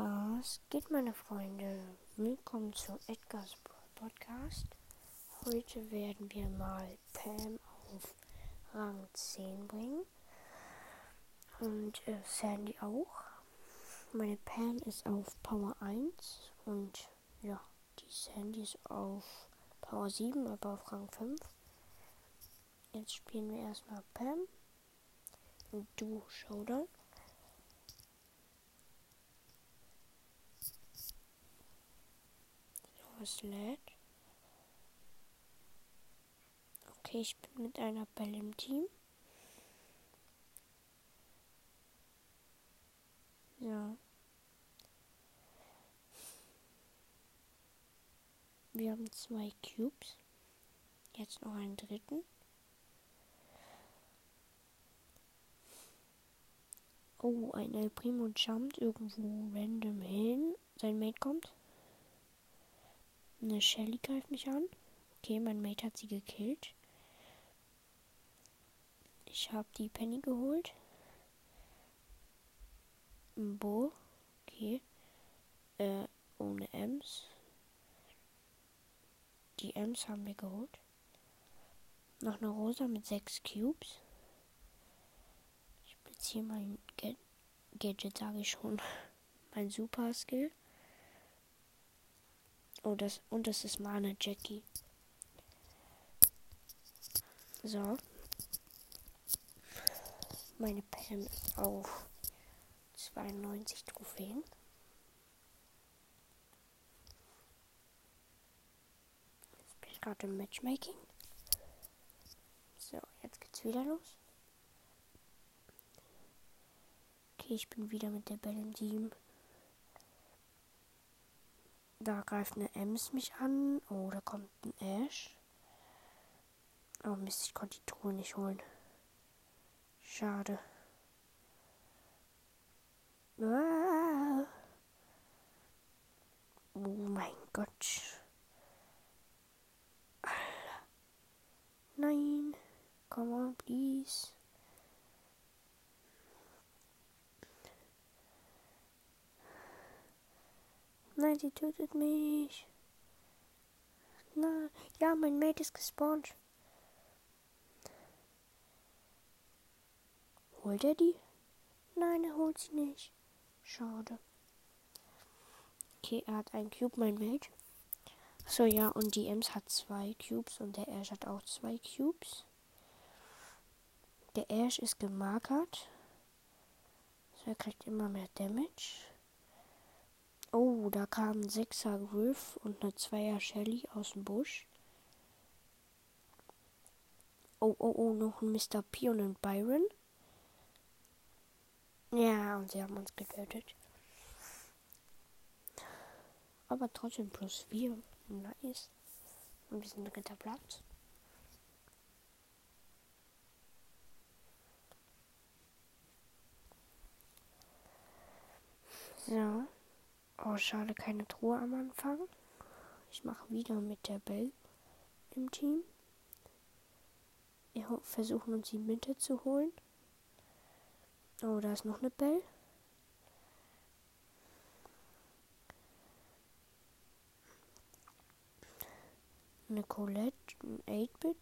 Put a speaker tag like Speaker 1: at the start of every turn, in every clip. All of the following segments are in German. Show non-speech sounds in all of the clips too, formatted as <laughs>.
Speaker 1: Was geht, meine Freunde? Willkommen zu Edgar's Podcast. Heute werden wir mal Pam auf Rang 10 bringen. Und äh, Sandy auch. Meine Pam ist auf Power 1 und ja, die Sandy ist auf Power 7, aber auf Rang 5. Jetzt spielen wir erstmal Pam und du Showdown. Es lädt. Okay, ich bin mit einer Belle im Team. Ja. Wir haben zwei Cubes. Jetzt noch einen dritten. Oh, ein El Primo jumpt irgendwo random hin. Sein Mate kommt. Eine Shelly greift mich an. Okay, mein Mate hat sie gekillt. Ich habe die Penny geholt. Ein Bo. Okay. Äh, ohne Ems. Die Ems haben wir geholt. Noch eine Rosa mit sechs Cubes. Ich beziehe mein Ga Gadget, sage ich schon. <laughs> mein Super Skill. Oh, das und das ist meine Jackie. So. Meine Pam ist auf 92 Trophäen. Jetzt bin ich gerade im Matchmaking. So, jetzt geht's wieder los. Okay, ich bin wieder mit der Belle im Team. Da greift eine Ems mich an. Oh, da kommt ein Ash. Oh Mist, ich konnte die Truhe nicht holen. Schade. Ah. Oh mein Gott. Nein. Come on, please. Nein, sie tötet mich. Na, ja, mein Mate ist gespawnt. Holt er die? Nein, er holt sie nicht. Schade. Okay, er hat einen Cube, mein Mate. So ja, und die Ems hat zwei Cubes und der Ash hat auch zwei Cubes. Der Ash ist gemarkert. So, er kriegt immer mehr Damage. Oh, da kam ein Sechser Griff und eine Zweier Shelly aus dem Busch. Oh, oh, oh, noch ein Mr. P und ein Byron. Ja, und sie haben uns getötet. Aber trotzdem plus 4. Nice. Und wir sind dritter Platz. So. Oh, schade, keine Truhe am Anfang. Ich mache wieder mit der Bell im Team. Wir versuchen uns die Mitte zu holen. Oh, da ist noch eine Bell. Eine Colette, ein 8-Bit.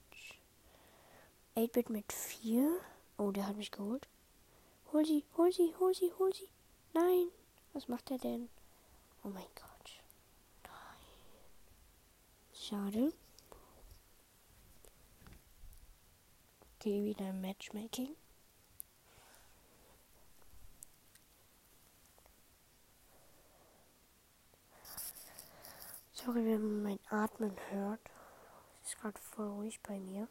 Speaker 1: 8-Bit mit 4. Oh, der hat mich geholt. Hol sie, hol sie, hol sie, hol sie. Nein. Was macht er denn? Oh mein Gott. Nein. Schade. Okay, wieder Matchmaking. Sorry, wenn man mein Atmen hört. Es ist gerade voll ruhig bei mir.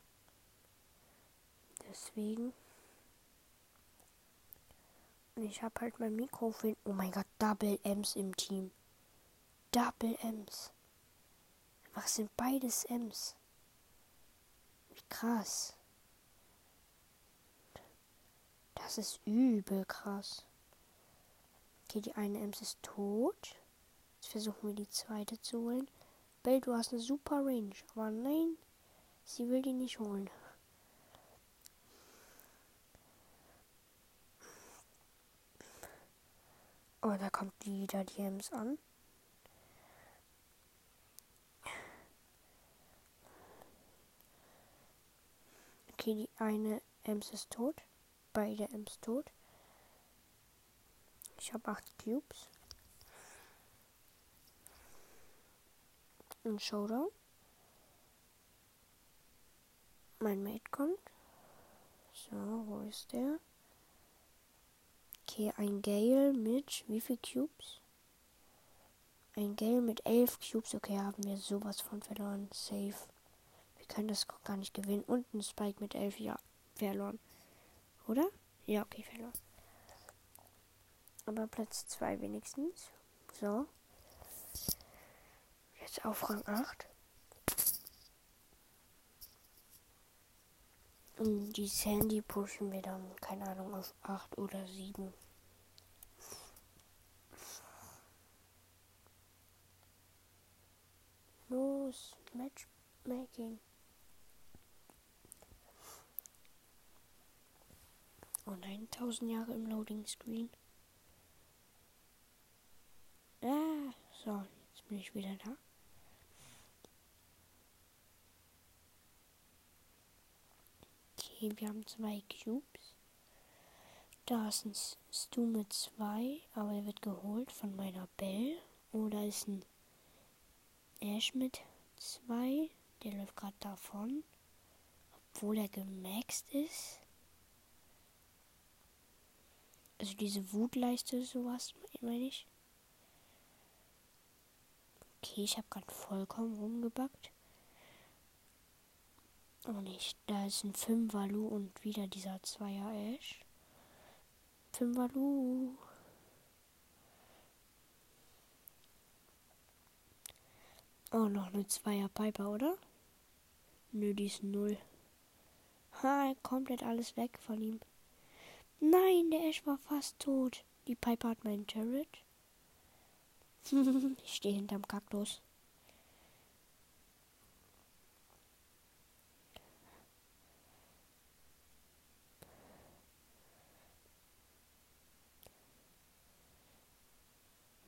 Speaker 1: Deswegen. Und ich habe halt mein Mikrofon. Oh mein Gott, Double M's im Team. Double M's. Was sind beides M's? Wie krass. Das ist übel krass. Okay, die eine Ems ist tot. Jetzt versuchen wir die zweite zu holen. Bell, du hast eine super Range. Aber nein, sie will die nicht holen. Oh, da kommt wieder die Ems an. Okay, die eine Ems ist tot. Beide Ems tot. Ich habe acht Cubes. Ein Showdown. Mein Mate kommt. So, wo ist der? Okay, ein Gale mit wie viel Cubes? Ein Gale mit elf Cubes. Okay, haben wir sowas von verloren. Safe. Wir können das gar nicht gewinnen. Und ein Spike mit elf. Ja, verloren. Oder? Ja, okay, verloren. Aber Platz 2 wenigstens. So. Jetzt auf Rang 8. Und die Sandy pushen wir dann, keine Ahnung, auf 8 oder 7. Los, Matchmaking. Oh nein, 1000 Jahre im Loading Screen. Ah, so, jetzt bin ich wieder da. Okay, wir haben zwei Cubes. Da ist ein Stu mit zwei, aber er wird geholt von meiner Bell. Oder ist ein Ash mit zwei. Der läuft gerade davon. Obwohl er gemaxt ist. Also diese Wutleiste, sowas, meine ich. Okay, ich habe gerade vollkommen rumgebackt. Oh nicht, da ist ein Fünfer-Lu und wieder dieser Zweier Ash. Fünfer-Lu. Oh, noch eine Zweier Piper, oder? Nö, die ist null. Ha, komplett alles weg von ihm. Nein, der Ash war fast tot. Die Piper hat meinen Turret. <laughs> ich stehe hinterm Kaktus.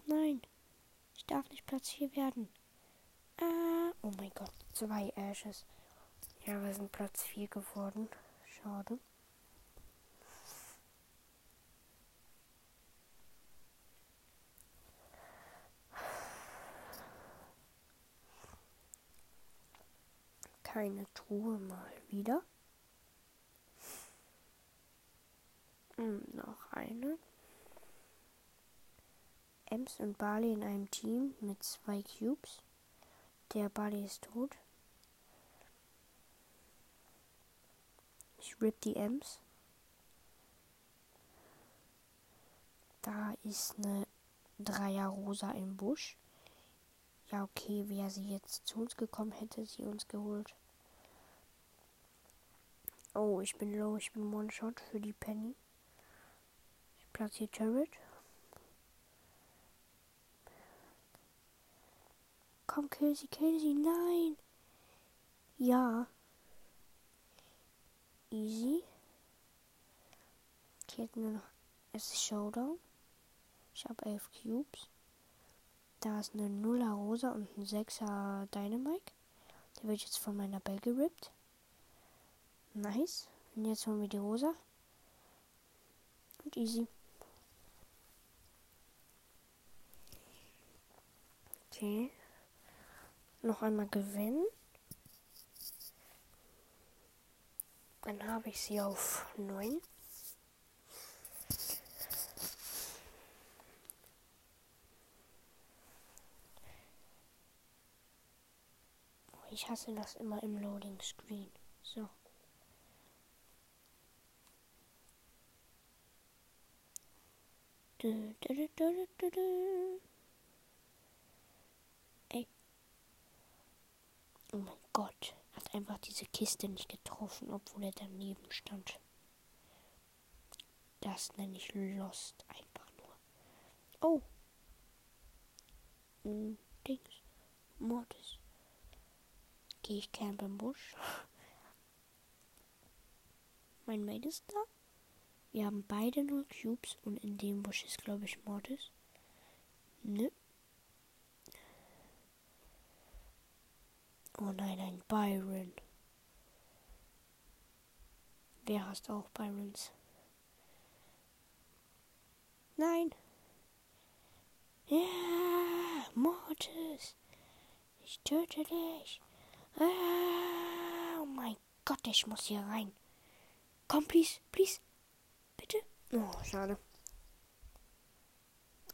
Speaker 1: Nein. Ich darf nicht Platz 4 werden. Ah, oh mein Gott. Zwei Ashes. Ja, wir sind Platz 4 geworden. Schade. Keine Truhe mal wieder. Hm, noch eine. Ems und Barley in einem Team mit zwei Cubes. Der Barley ist tot. Ich rip die Ems. Da ist eine Dreier Rosa im Busch. Ja, okay, wäre sie jetzt zu uns gekommen, hätte sie uns geholt. Oh, ich bin low, ich bin One-Shot für die Penny. Ich platziere Turret. Komm, kill sie. Nein. Ja. Easy. Okay, nur noch. Es ist Showdown. Ich habe elf Cubes. Da ist eine Nuller Rosa und ein Sechser Dynamite. Der wird jetzt von meiner Bell gerippt. Nice. Und jetzt holen wir die Rosa. Und easy. Okay noch einmal gewinnen. Dann habe ich sie auf 9. Ich hasse das immer im Loading Screen. So. Du, du, du, Oh mein Gott. Hat einfach diese Kiste nicht getroffen, obwohl er daneben stand. Das nenne ich Lost einfach nur. Oh. Hm, Dings. Mortis. Gehe ich camp im Busch. <laughs> Mein Mate ist da. Wir haben beide nur Cubes und in dem Busch ist, glaube ich, Mortis. Nö. Oh nein, ein Byron. Wer hast auch Byrons? Nein. Ja, Mortis. Ich töte dich. Ah, oh mein Gott, ich muss hier rein. Komm, please, please. Oh, schade.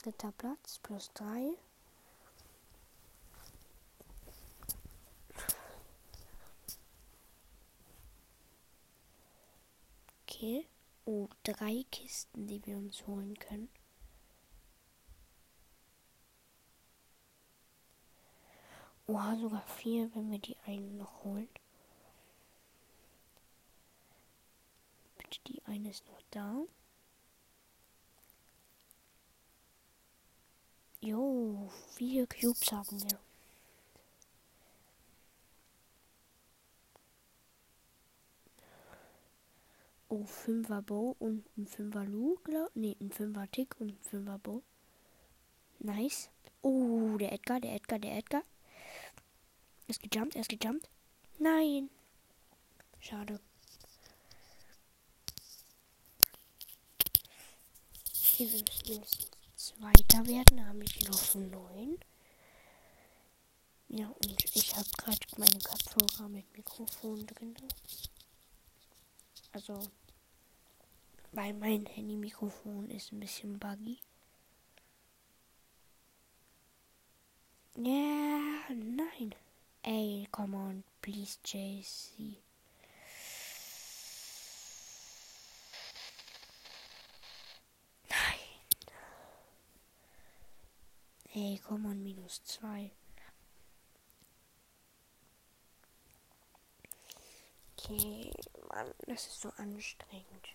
Speaker 1: Dritter Platz, plus drei. Okay. Oh, drei Kisten, die wir uns holen können. Oha, sogar vier, wenn wir die einen noch holen. Bitte, die eine ist noch da. Jo, vier Cubes haben wir. Oh, 5er Bow und ein 5er Lu, glaub, nee, ein 5er Tick und ein 5er Bow. Nice. Oh, der Edgar, der Edgar, der Edgar. Er ist gejumpt, er ist gejumpt. Nein. Schade. Okay, wir müssen Zweiter werden. Habe ich noch neun. Ja, und ich habe gerade meine Kopfhörer mit Mikrofon drin. Also weil mein Handy-Mikrofon ist ein bisschen buggy. Ja, nein. Ey, come on, please, JC. Nein. Ey, come on, minus zwei. Okay, Mann, das ist so anstrengend.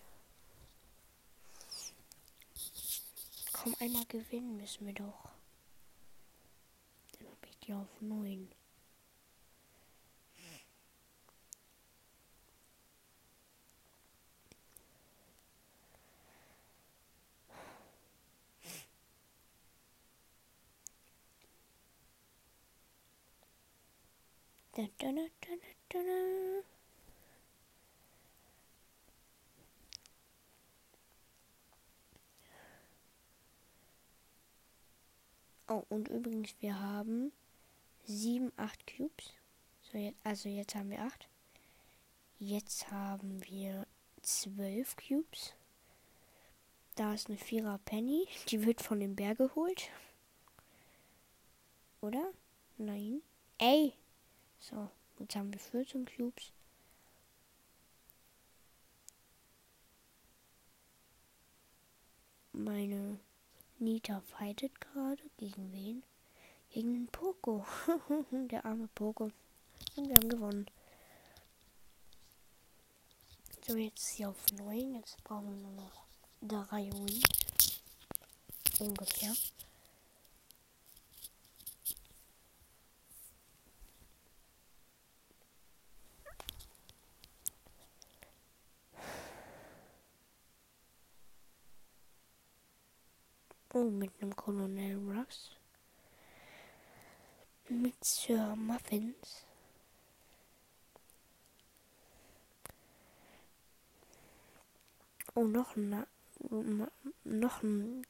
Speaker 1: Komm, einmal gewinnen müssen wir doch. Dann habe ich die auf 9. Da, da, da, da, da, da. Oh, und übrigens, wir haben 7, 8 Cubes. So, jetzt, also jetzt haben wir 8. Jetzt haben wir 12 Cubes. Da ist eine Vierer Penny. Die wird von dem Berg geholt. Oder? Nein. Ey! So, jetzt haben wir 14 Cubes. Meine Nita fightet gerade. Gegen wen? Gegen den Poco. <laughs> Der arme Poco. Und wir haben gewonnen. So, jetzt hier auf 9. Jetzt brauchen wir nur noch drei Wins. Ungefähr. Oh, mit einem Colonel Russ. Mit Sir Muffins. Oh, noch ein, noch ein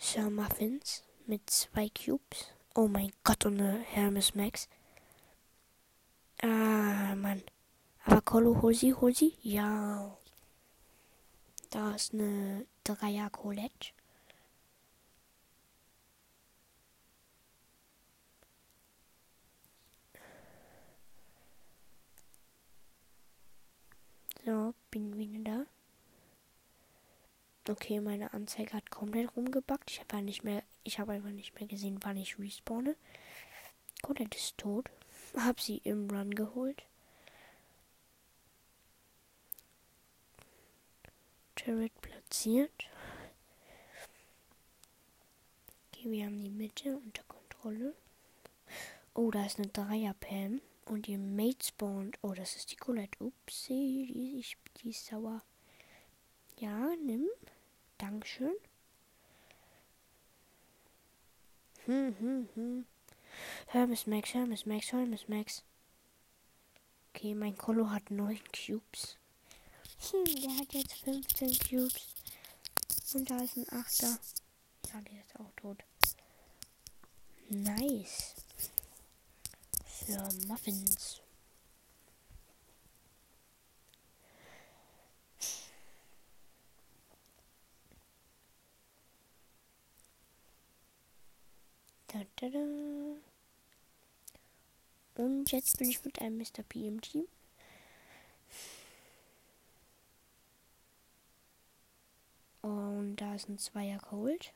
Speaker 1: Sir Muffins mit zwei Cubes. Oh mein Gott, und eine Hermes Max. Ah, Mann. Aber Colo, hol sie. Ja. Da ist eine Dreier Colette. So, bin wieder da. Okay, meine Anzeige hat komplett rumgebackt. Ich habe nicht mehr, ich habe einfach nicht mehr gesehen, wann ich respawne. Colette ist tot. Hab sie im Run geholt. Turret platziert. Okay, wir haben die Mitte unter Kontrolle. Oh, da ist eine Dreier-Pam. Und ihr Mate spawnt. Oh, das ist die Colette. Upsi, die, die ist sauer. Ja, nimm. Dankeschön. Hm, hm, hm. Hermes Max, Hermes Max, Hermes Max. Okay, mein Kolo hat 9 Cubes. Hm, der hat jetzt 15 Cubes. Und da ist ein Achter. Ja, der ist auch tot. Nice. Für Muffins. Da, da, da. Und jetzt bin ich mit einem Mr. P im Team. Und da ist ein Zweier Cold.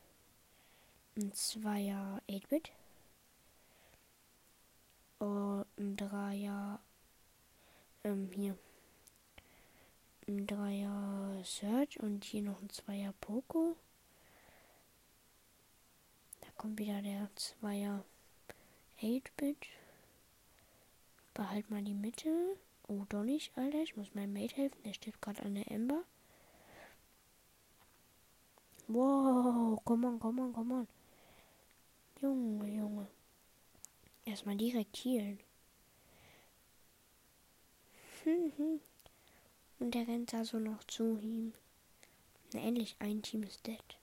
Speaker 1: Ein Zweier 8-Bit. Und ein Dreier. Ähm, hier. Ein Dreier Search und hier noch ein Zweier Poco. Da kommt wieder der Zweier 8-Bit. Behalt mal die Mitte. Oh, doch nicht, Alter. Ich muss meinem Mate helfen. Der steht gerade an der Ember. Wow, komm on, komm on, komm on. Junge, Junge. Erstmal direkt healen. <laughs> Und der rennt da so noch zu ihm. Na, endlich ein Team ist dead.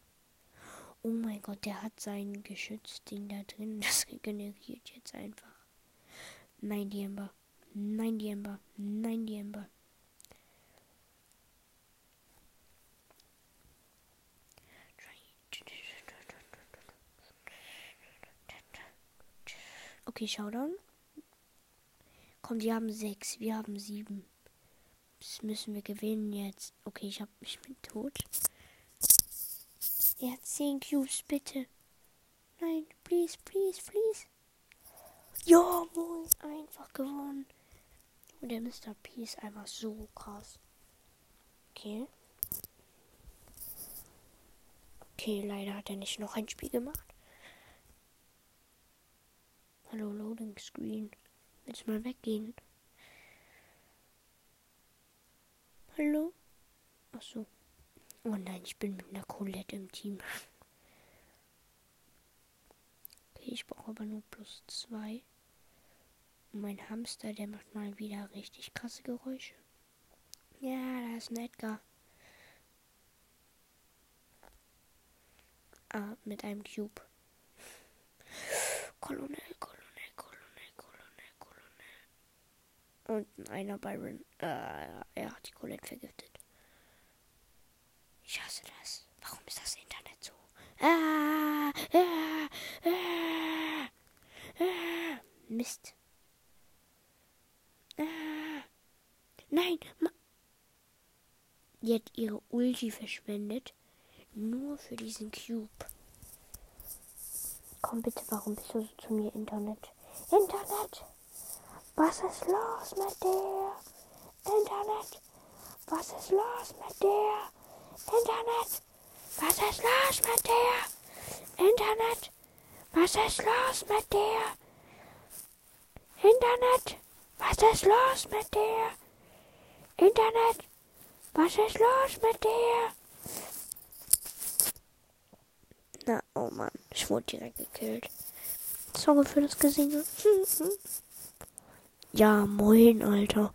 Speaker 1: Oh mein Gott, der hat sein Geschützding da drin. Das <laughs> regeneriert jetzt einfach. Nein, die Ember. Nein, die Ember. Nein, die Ember. Okay, Showdown. Komm, die haben sechs. Wir haben sieben. Das müssen wir gewinnen jetzt. Okay, ich, hab, ich bin tot. Er hat zehn Cubes, bitte. Nein, please, please, please. Jawohl, einfach gewonnen. Und der Mr. P ist einfach so krass. Okay. Okay, leider hat er nicht noch ein Spiel gemacht. Hallo, Loading Screen. Willst du mal weggehen? Hallo? Ach so. Oh nein, ich bin mit einer Colette im Team. Okay, ich brauche aber nur plus zwei. Und mein Hamster, der macht mal wieder richtig krasse Geräusche. Ja, da ist ein Edgar. Ah, mit einem Cube. Kolonel, Kolonel. Und einer Byron. Äh, er hat die Colette vergiftet. Ich hasse das. Warum ist das Internet so? Ah, ah, ah, ah. Mist. Ah. Nein. Die hat ihre Ulti verschwendet. Nur für diesen Cube. Komm bitte, warum bist du so zu mir, Internet? Internet! Was ist los mit dir? Internet? Was ist los mit dir? Internet? Was ist los mit dir? Internet? Was ist los mit dir? Internet? Was ist los mit dir? Internet? Was ist los mit dir? Na, oh Mann, ich wurde direkt gekillt. Sorry für das Gesinge. <laughs> Ja, moin, Alter.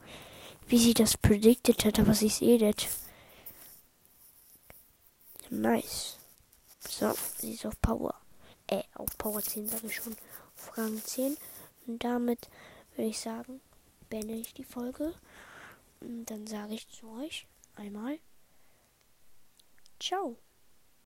Speaker 1: Wie sie das predicted hat, aber sie sehe das. Nice. So, sie ist auf Power. Äh, auf Power 10 sage ich schon. Auf Rang 10. Und damit würde ich sagen, beende ich die Folge. Und dann sage ich zu euch einmal Ciao.